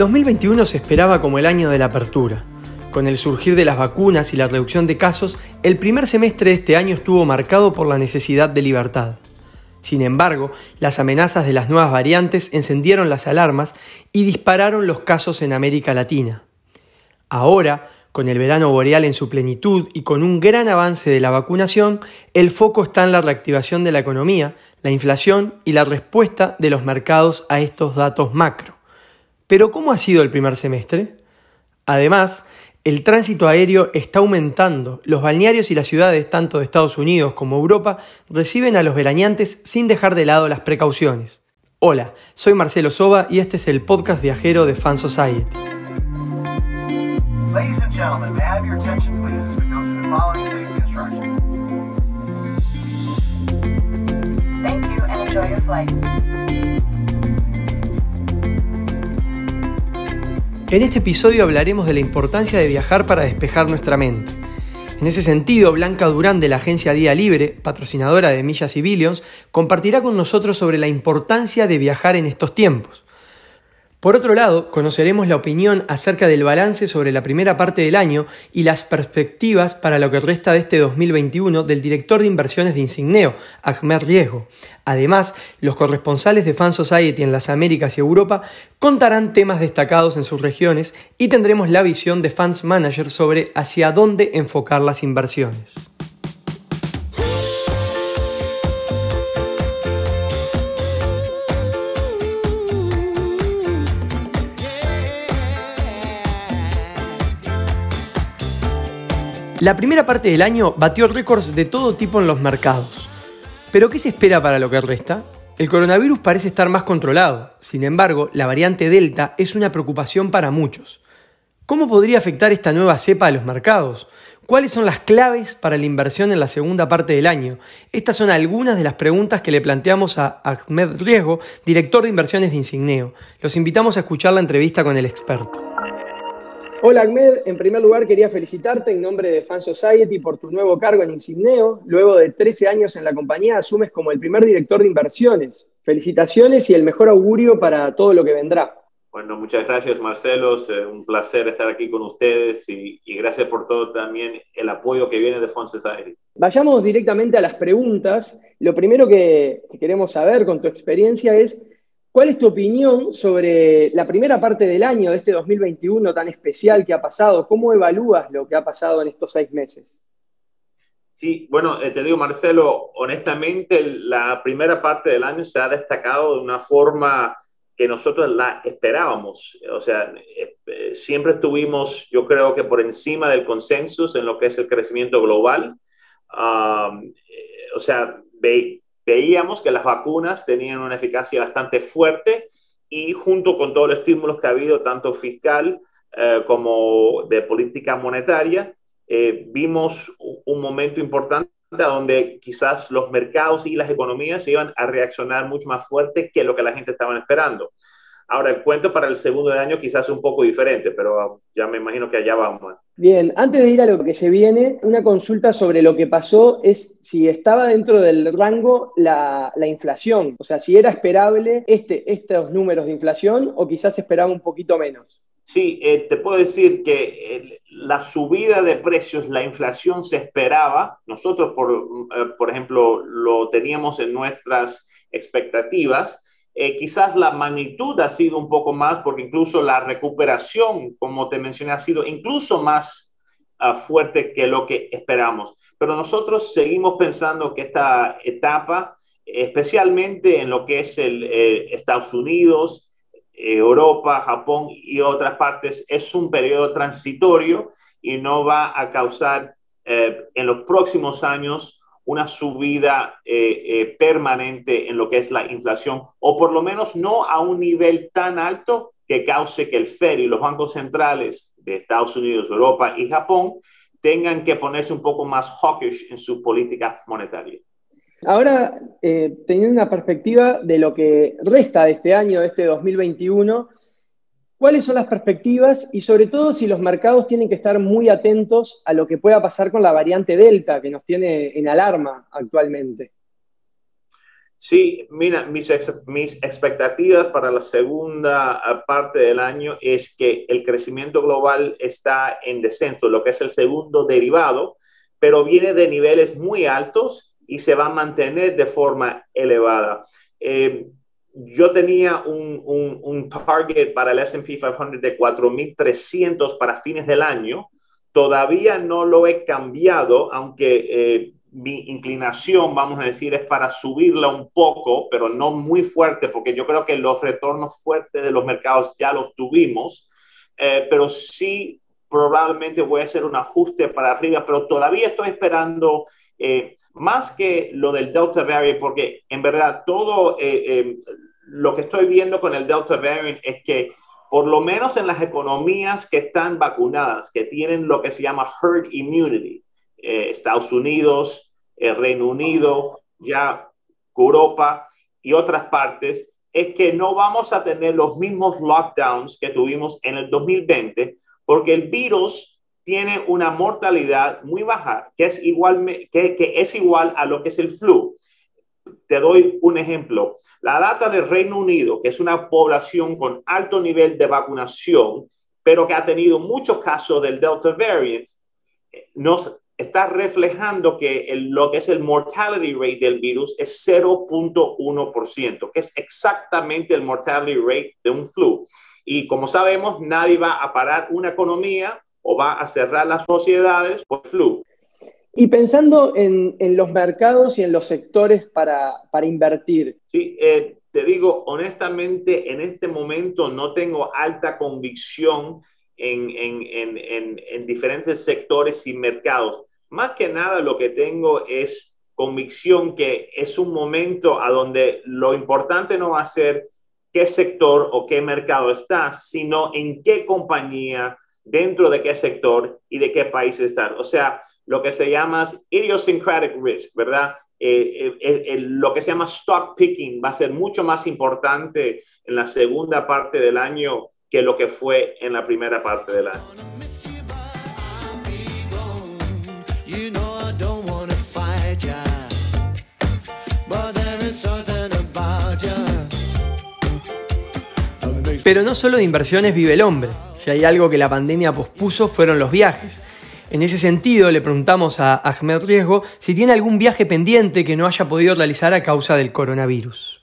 El 2021 se esperaba como el año de la apertura. Con el surgir de las vacunas y la reducción de casos, el primer semestre de este año estuvo marcado por la necesidad de libertad. Sin embargo, las amenazas de las nuevas variantes encendieron las alarmas y dispararon los casos en América Latina. Ahora, con el verano boreal en su plenitud y con un gran avance de la vacunación, el foco está en la reactivación de la economía, la inflación y la respuesta de los mercados a estos datos macro. Pero ¿cómo ha sido el primer semestre? Además, el tránsito aéreo está aumentando. Los balnearios y las ciudades, tanto de Estados Unidos como Europa, reciben a los veraneantes sin dejar de lado las precauciones. Hola, soy Marcelo Soba y este es el podcast viajero de Fan Society. En este episodio hablaremos de la importancia de viajar para despejar nuestra mente. En ese sentido, Blanca Durán de la agencia Día Libre, patrocinadora de Millas y Billions, compartirá con nosotros sobre la importancia de viajar en estos tiempos. Por otro lado, conoceremos la opinión acerca del balance sobre la primera parte del año y las perspectivas para lo que resta de este 2021 del director de inversiones de Insigneo, Ahmed Riesgo. Además, los corresponsales de Fan Society en las Américas y Europa contarán temas destacados en sus regiones y tendremos la visión de Fans Manager sobre hacia dónde enfocar las inversiones. La primera parte del año batió récords de todo tipo en los mercados. ¿Pero qué se espera para lo que resta? El coronavirus parece estar más controlado, sin embargo, la variante Delta es una preocupación para muchos. ¿Cómo podría afectar esta nueva cepa a los mercados? ¿Cuáles son las claves para la inversión en la segunda parte del año? Estas son algunas de las preguntas que le planteamos a Ahmed Riesgo, director de inversiones de Insigneo. Los invitamos a escuchar la entrevista con el experto. Hola Ahmed, en primer lugar quería felicitarte en nombre de Fan Society por tu nuevo cargo en Insigneo. Luego de 13 años en la compañía asumes como el primer director de inversiones. Felicitaciones y el mejor augurio para todo lo que vendrá. Bueno, muchas gracias Marcelo, eh, un placer estar aquí con ustedes y, gracias por todo también el apoyo que viene de Fan Society. Vayamos directamente a las preguntas. Lo primero que queremos saber con tu experiencia es ¿Cuál es tu opinión sobre la primera parte del año de este 2021 tan especial que ha pasado? ¿Cómo evalúas lo que ha pasado en estos seis meses? Sí, bueno, eh, te digo, Marcelo, honestamente, la primera parte del año se ha destacado de una forma que nosotros la esperábamos. O sea, eh, eh, siempre estuvimos, yo creo que por encima del consenso en lo que es el crecimiento global. o sea, ve, veíamos que las vacunas tenían una eficacia bastante fuerte y junto con todos los estímulos que ha habido, tanto fiscal eh, como de política monetaria, eh, vimos un momento importante donde quizás los mercados y las economías iban a reaccionar mucho más fuerte que lo que la gente estaba esperando. Ahora, el cuento para el segundo de año quizás es un poco diferente, pero ya me imagino que allá vamos. Bien, antes de ir a lo que se viene, una consulta sobre lo que pasó es si estaba dentro del rango la, inflación, o sea, si era esperable este, estos números de inflación o quizás esperaba un poquito menos. Sí, eh, te puedo decir que la subida de precios, la inflación se esperaba. Nosotros, por, eh, por ejemplo, lo teníamos en nuestras expectativas eh, quizás la magnitud ha sido un poco más, porque incluso la recuperación, como te mencioné, ha sido incluso más ah, fuerte que lo que esperamos. Pero nosotros seguimos pensando que esta etapa, especialmente en lo que es el, eh, Estados Unidos, Europa, Japón y otras partes, es un periodo transitorio y no va a causar eh, en los próximos años una subida eh, eh, permanente en lo que es la inflación, o por lo menos no a un nivel tan alto que cause que el Fed y los bancos centrales de Estados Unidos, Europa y Japón tengan que ponerse un poco más hawkish en su política monetaria. Ahora, eh, teniendo una perspectiva de lo que resta de este año, de este 2021, ¿Cuáles son las perspectivas y sobre todo si los mercados tienen que estar muy atentos a lo que pueda pasar con la variante Delta que nos tiene en alarma actualmente? Sí, mira, mis, mis expectativas para la segunda ah, parte del año es que el crecimiento global está en descenso, lo que es el segundo derivado, pero viene de niveles muy altos y se va a mantener de forma elevada. Eh, yo tenía un, un, target para el SP 500 de 4.300 para fines del año. Todavía no lo he cambiado, aunque eh, mi inclinación, vamos a decir, es para subirla un poco, pero no muy fuerte, porque yo creo que los retornos fuertes de los mercados ya los tuvimos, eh, pero sí probablemente voy a hacer un ajuste para arriba, pero todavía estoy esperando eh, más que lo del Delta Variant, porque en verdad todo eh, lo que estoy viendo con el Delta Variant es que por lo menos en las economías que están vacunadas, que tienen lo que se llama herd immunity, eh, Estados Unidos, el Reino Unido, ya Europa y otras partes, es que no vamos a tener los mismos lockdowns que tuvimos en el 2020, porque el virus tiene una mortalidad muy baja, que es igual, que, es igual a lo que es el flu. Te doy un ejemplo. La data del Reino Unido, que es una población con alto nivel de vacunación, pero que ha tenido muchos casos del Delta variant, nos está reflejando que lo que es el mortality rate del virus es 0.1%, que es exactamente el mortality rate de un flu. Y como sabemos, nadie va a parar una economía o va a cerrar las sociedades por flu. Y pensando en, los mercados y en los sectores para, invertir. Sí, eh, te digo, honestamente, en este momento no tengo alta convicción en, en, diferentes sectores y mercados. Más que nada lo que tengo es convicción que es un momento a donde lo importante no va a ser qué sector o qué mercado está, sino en qué compañía, dentro de qué sector y de qué país está. O sea, lo que se llama idiosyncratic risk, ¿verdad? Eh, eh, lo que se llama stock picking va a ser mucho más importante en la segunda parte del año que lo que fue en la primera parte del año. Pero no solo de inversiones vive el hombre. Si hay algo que la pandemia pospuso fueron los viajes. En ese sentido, le preguntamos a Ahmed Riesgo si tiene algún viaje pendiente que no haya podido realizar a causa del coronavirus.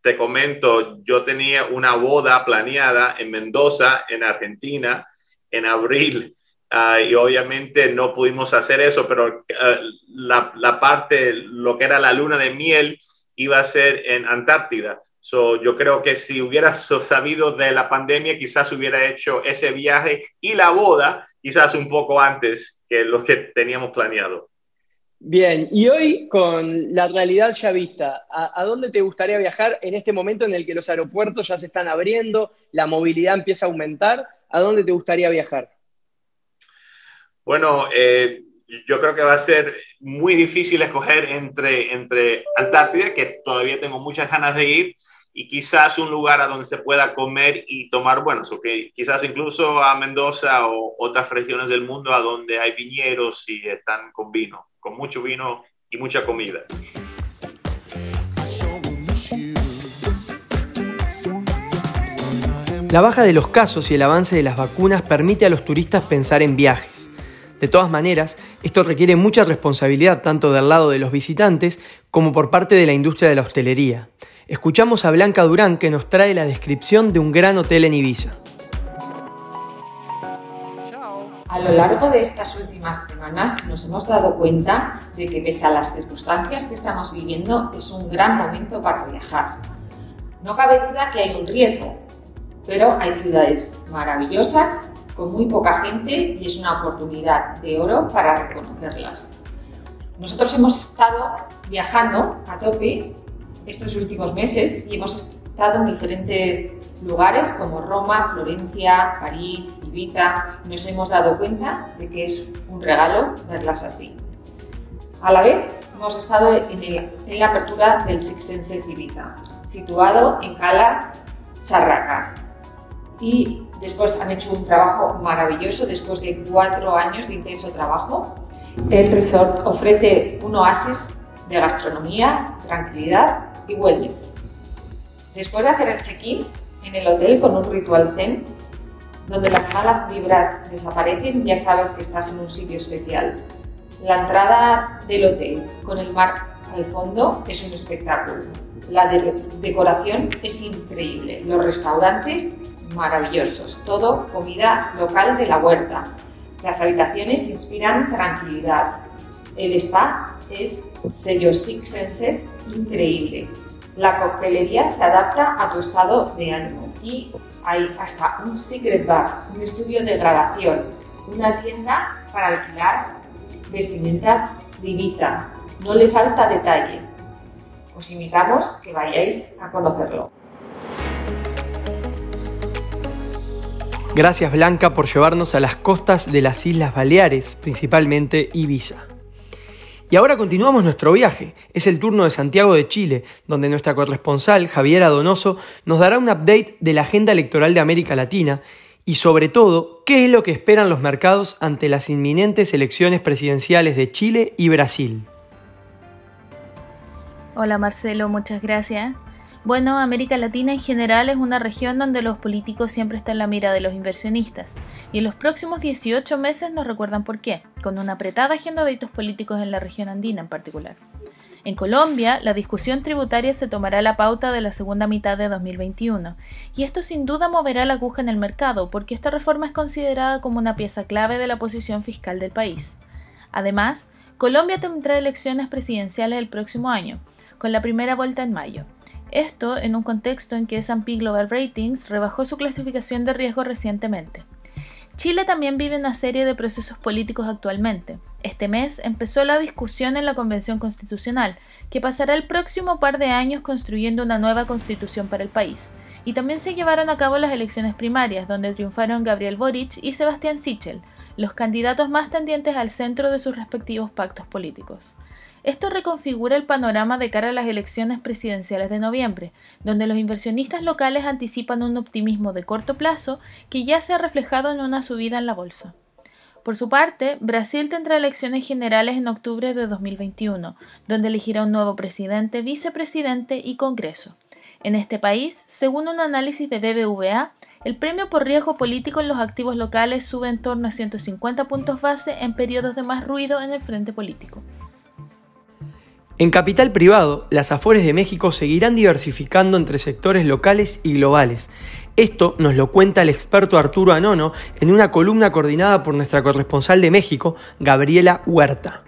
Te comento, yo tenía una boda planeada en Mendoza, en Argentina, en abril. Ah, y obviamente no pudimos hacer eso, pero la, la parte, lo que era la luna de miel, iba a ser en Antártida. So, yo creo que si hubiera sabido de la pandemia, quizás hubiera hecho ese viaje y la boda, quizás un poco antes que lo que teníamos planeado. Bien, y hoy con la realidad ya vista, ¿a, dónde te gustaría viajar en este momento en el que los aeropuertos ya se están abriendo, la movilidad empieza a aumentar? ¿A dónde te gustaría viajar? Bueno, eh, yo creo que va a ser muy difícil escoger entre, entre Antártida, que todavía tengo muchas ganas de ir, y quizás un lugar a donde se pueda comer y tomar buenos, que quizás incluso a Mendoza o otras regiones del mundo a donde hay viñeros y están con vino, con mucho vino y mucha comida. La baja de los casos y el avance de las vacunas permite a los turistas pensar en viajes. De todas maneras, esto requiere mucha responsabilidad tanto del lado de los visitantes como por parte de la industria de la hostelería. Escuchamos a Blanca Durán que nos trae la descripción de un gran hotel en Ibiza. A lo largo de estas últimas semanas nos hemos dado cuenta de que pese a las circunstancias que estamos viviendo es un gran momento para viajar. No cabe duda que hay un riesgo, pero hay ciudades maravillosas con muy poca gente y es una oportunidad de oro para reconocerlas. Nosotros hemos estado viajando a tope estos últimos meses y hemos estado en diferentes lugares como Roma, Florencia, París, Ibiza. Nos hemos dado cuenta de que es un regalo verlas así. A la vez, hemos estado en, la apertura del Six Senses Ibiza, situado en Cala Sarraca. Y después han hecho un trabajo maravilloso después de cuatro años de intenso trabajo. El resort ofrece un oasis de gastronomía, tranquilidad y wellness. Después de hacer el check-in en el hotel con un ritual zen, donde las malas vibras desaparecen, ya sabes que estás en un sitio especial. La entrada del hotel con el mar al fondo es un espectáculo. La decoración es increíble. Los restaurantes maravillosos. Todo comida local de la huerta. Las habitaciones inspiran tranquilidad. El spa es sello Six Senses increíble. La coctelería se adapta a tu estado de ánimo y hay hasta un secret bar, un estudio de grabación, una tienda para alquilar vestimenta divita. No le falta detalle. Os invitamos que vayáis a conocerlo. Gracias Blanca por llevarnos a las costas de las Islas Baleares, principalmente Ibiza. Y ahora continuamos nuestro viaje. Es el turno de Santiago de Chile, donde nuestra corresponsal, Javiera Donoso, nos dará un update de la agenda electoral de América Latina y sobre todo, qué es lo que esperan los mercados ante las inminentes elecciones presidenciales de Chile y Brasil. Hola Marcelo, muchas gracias. Bueno, América Latina en general es una región donde los políticos siempre están en la mira de los inversionistas, y en los próximos 18 meses nos recuerdan por qué, con una apretada agenda de hitos políticos en la región andina en particular. En Colombia, la discusión tributaria se tomará la pauta de la segunda mitad de 2021, y esto sin duda moverá la aguja en el mercado, porque esta reforma es considerada como una pieza clave de la posición fiscal del país. Además, Colombia tendrá elecciones presidenciales el próximo año, con la primera vuelta en mayo. Esto en un contexto en que S&P Global Ratings rebajó su clasificación de riesgo recientemente. Chile también vive una serie de procesos políticos actualmente. Este mes empezó la discusión en la Convención Constitucional, que pasará el próximo par de años construyendo una nueva constitución para el país. Y también se llevaron a cabo las elecciones primarias, donde triunfaron Gabriel Boric y Sebastián Sichel, los candidatos más tendientes al centro de sus respectivos pactos políticos. Esto reconfigura el panorama de cara a las elecciones presidenciales de noviembre, donde los inversionistas locales anticipan un optimismo de corto plazo que ya se ha reflejado en una subida en la bolsa. Por su parte, Brasil tendrá elecciones generales en octubre de 2021, donde elegirá un nuevo presidente, vicepresidente y Congreso. En este país, según un análisis de BBVA, el premio por riesgo político en los activos locales sube en torno a 150 puntos base en periodos de más ruido en el frente político. En capital privado, las Afores de México seguirán diversificando entre sectores locales y globales. Esto nos lo cuenta el experto Arturo Anono en una columna coordinada por nuestra corresponsal de México, Gabriela Huerta.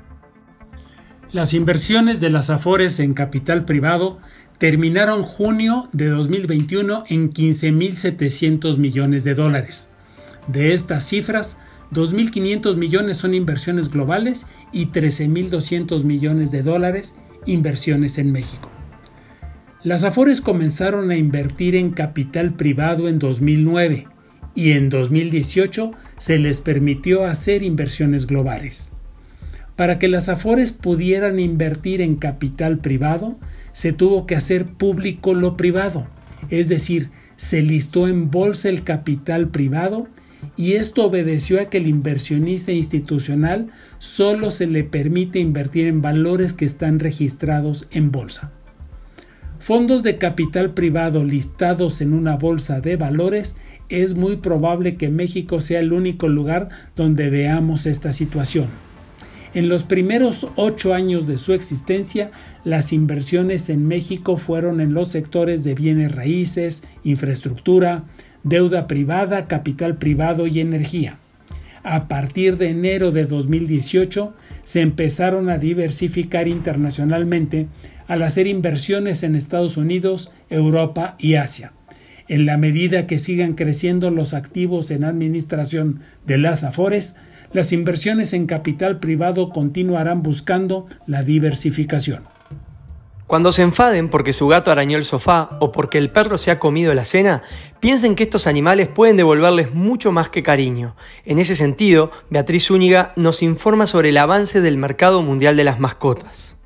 Las inversiones de las Afores en capital privado terminaron junio de 2021 en 15.700 millones de dólares. De estas cifras, 2.500 millones son inversiones globales y 13.200 millones de dólares inversiones en México. Las Afores comenzaron a invertir en capital privado en 2009 y en 2018 se les permitió hacer inversiones globales. Para que las Afores pudieran invertir en capital privado, se tuvo que hacer público lo privado, es decir, se listó en bolsa el capital privado y esto obedeció a que el inversionista institucional solo se le permite invertir en valores que están registrados en bolsa. Fondos de capital privado listados en una bolsa de valores es muy probable que México sea el único lugar donde veamos esta situación. En los primeros ocho años de su existencia, las inversiones en México fueron en los sectores de bienes raíces, infraestructura, deuda privada, capital privado y energía. A partir de enero de 2018 se empezaron a diversificar internacionalmente al hacer inversiones en Estados Unidos, Europa y Asia. En la medida que sigan creciendo los activos en administración de las Afores, las inversiones en capital privado continuarán buscando la diversificación. Cuando se enfaden porque su gato arañó el sofá o porque el perro se ha comido la cena, piensen que estos animales pueden devolverles mucho más que cariño. En ese sentido, Beatriz Zúñiga nos informa sobre el avance del mercado mundial de las mascotas.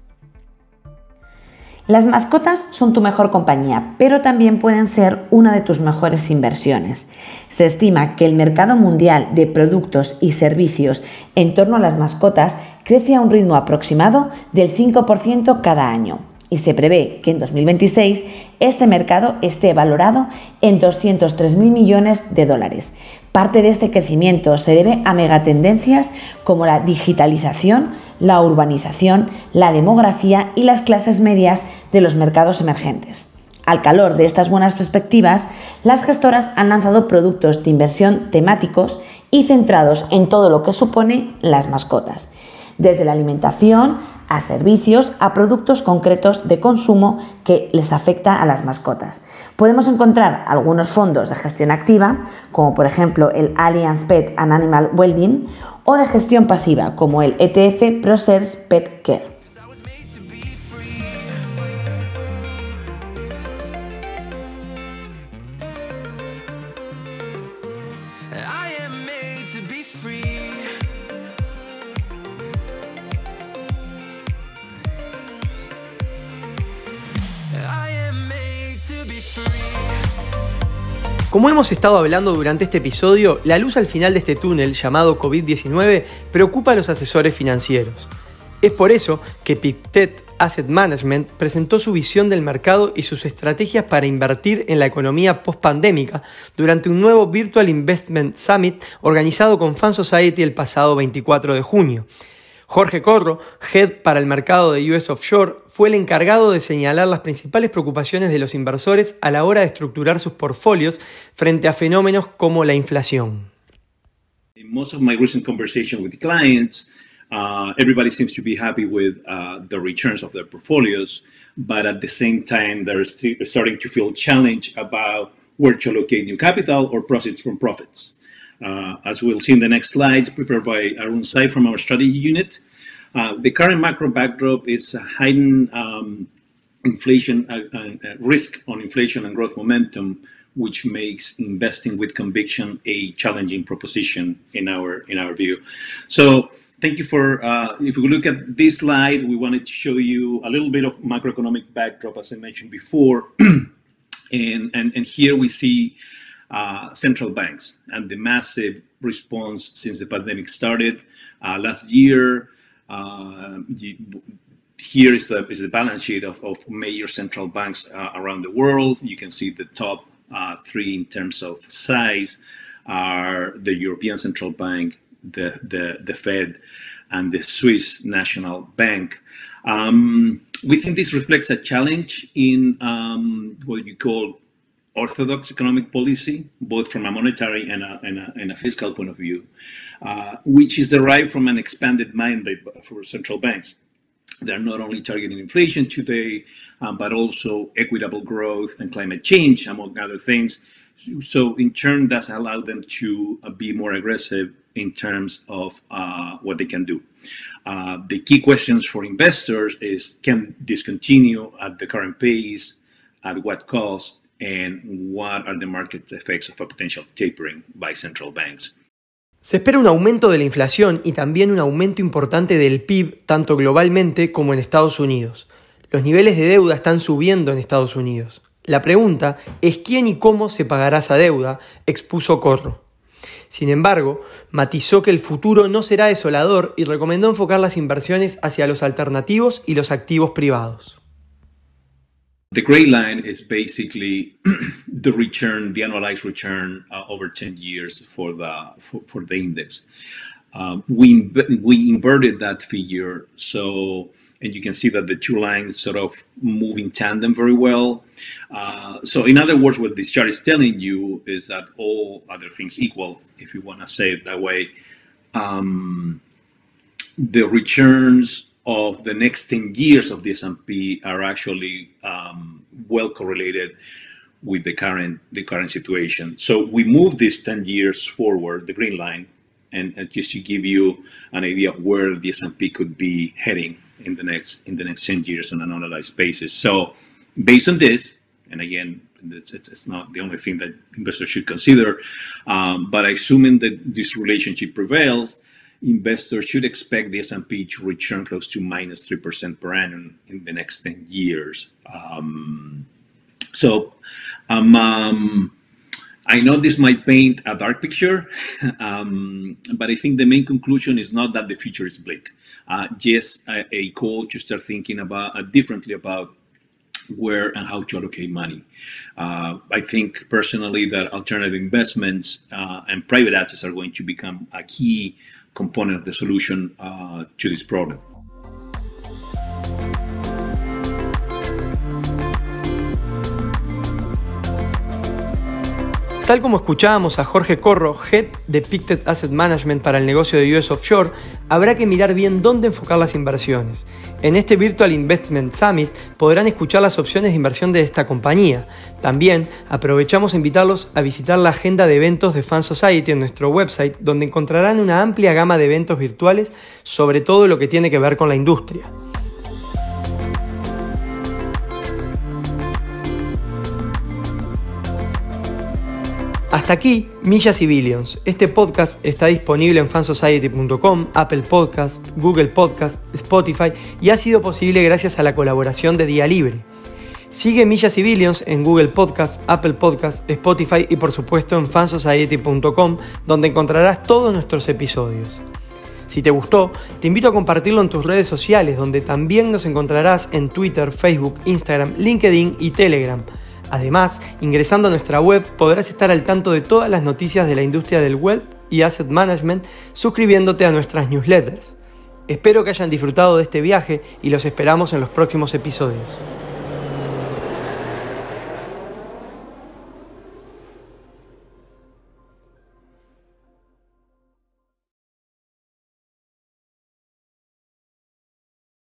Las mascotas son tu mejor compañía, pero también pueden ser una de tus mejores inversiones. Se estima que el mercado mundial de productos y servicios en torno a las mascotas crece a un ritmo aproximado del 5% cada año y se prevé que en 2026 este mercado esté valorado en 203.000 millones de dólares. Parte de este crecimiento se debe a megatendencias como la digitalización, la urbanización, la demografía y las clases medias de los mercados emergentes. Al calor de estas buenas perspectivas, las gestoras han lanzado productos de inversión temáticos y centrados en todo lo que supone las mascotas, desde la alimentación a servicios, a productos concretos de consumo que les afecta a las mascotas. Podemos encontrar algunos fondos de gestión activa, como por ejemplo el Allianz Pet and Animal Wellbeing, o de gestión pasiva, como el ETF ProServe Pet Care. Como hemos estado hablando durante este episodio, la luz al final de este túnel llamado COVID-19 preocupa a los asesores financieros. Es por eso que Pictet Asset Management presentó su visión del mercado y sus estrategias para invertir en la economía post-pandémica durante un nuevo Virtual Investment Summit organizado con Fan Society el pasado 24 de junio. Jorge Corro, Head para el mercado de US Offshore, fue el encargado de señalar las principales preocupaciones de los inversores a la hora de estructurar sus portfolios frente a fenómenos como la inflación. In most of my recent conversation with clients, uh, everybody seems to be happy with uh, the returns of their portfolios, but at the same time, they're starting to feel challenged about where to allocate new capital or proceeds from profits. Uh, as we'll see in the next slides, prepared by Arun Sai from our strategy unit. Uh, the current macro backdrop is a heightened um, inflation uh, risk on inflation and growth momentum, which makes investing with conviction a challenging proposition in our in our view. So thank you for uh, if we look at this slide we wanted to show you a little bit of macroeconomic backdrop as i mentioned before and, and and here we see uh, central banks and the massive response since the pandemic started uh, last year. Uh, here is the, is the balance sheet of, of major central banks uh, around the world. You can see the top uh, three in terms of size are the European Central Bank, the, the, the Fed, and the Swiss National Bank. Um, we think this reflects a challenge in um, what you call orthodox economic policy, both from a monetary and a, and a, and a fiscal point of view, uh, which is derived from an expanded mandate for central banks. They're not only targeting inflation today, um, but also equitable growth and climate change, among other things. So, in turn, that's allowed them to uh, be more aggressive in terms of uh, what they can do. Uh, the key questions for investors is can this continue at the current pace? At what cost? And what are the market effects of a tapering by central banks. Se espera un aumento de la inflación y también un aumento importante del PIB tanto globalmente como en Estados Unidos. Los niveles de deuda están subiendo en Estados Unidos. La pregunta es quién y cómo se pagará esa deuda, expuso Corro. Sin embargo, matizó que el futuro no será desolador y recomendó enfocar las inversiones hacia los alternativos y los activos privados. The gray line is basically the return, the annualized return uh, over 10 years for the for, for the index. Um, we we inverted that figure, so and you can see that the two lines sort of move in tandem very well. Uh, so, in other words, what this chart is telling you is that all other things equal, if you want to say it that way, um, the returns of the next 10 years of the S&P are actually um, well correlated with the current the current situation. So we move this 10 years forward, the green line, and, and just to give you an idea of where the S&P could be heading in the next in the next 10 years on an annualized basis. So based on this, and again, it's, it's, not the only thing that investors should consider, um, but assuming that this relationship prevails, investors should expect the S&P to return close to minus 3% per annum in the next 10 years. Um, so um, um, I know this might paint a dark picture, um, but I think the main conclusion is not that the future is bleak. Uh, just a, a, call to start thinking about uh, differently about where and how to allocate money. Uh, I think personally that alternative investments uh, and private assets are going to become a key component of the solution uh, to this problem. Tal como escuchábamos a Jorge Corro, Head de Pictet Asset Management para el negocio de US Offshore, habrá que mirar bien dónde enfocar las inversiones. En este Virtual Investment Summit podrán escuchar las opciones de inversión de esta compañía. También aprovechamos a invitarlos a visitar la agenda de eventos de Fan Society en nuestro website, donde encontrarán una amplia gama de eventos virtuales sobre todo lo que tiene que ver con la industria. Hasta aquí, Millas y Billions. Este podcast está disponible en fansociety.com, Apple Podcast, Google Podcast, Spotify y ha sido posible gracias a la colaboración de Día Libre. Sigue Millas y Billions en Google Podcast, Apple Podcast, Spotify y por supuesto en fansociety.com donde encontrarás todos nuestros episodios. Si te gustó, te invito a compartirlo en tus redes sociales donde también nos encontrarás en Twitter, Facebook, Instagram, LinkedIn y Telegram. Además, ingresando a nuestra web podrás estar al tanto de todas las noticias de la industria del web y asset management suscribiéndote a nuestras newsletters. Espero que hayan disfrutado de este viaje y los esperamos en los próximos episodios.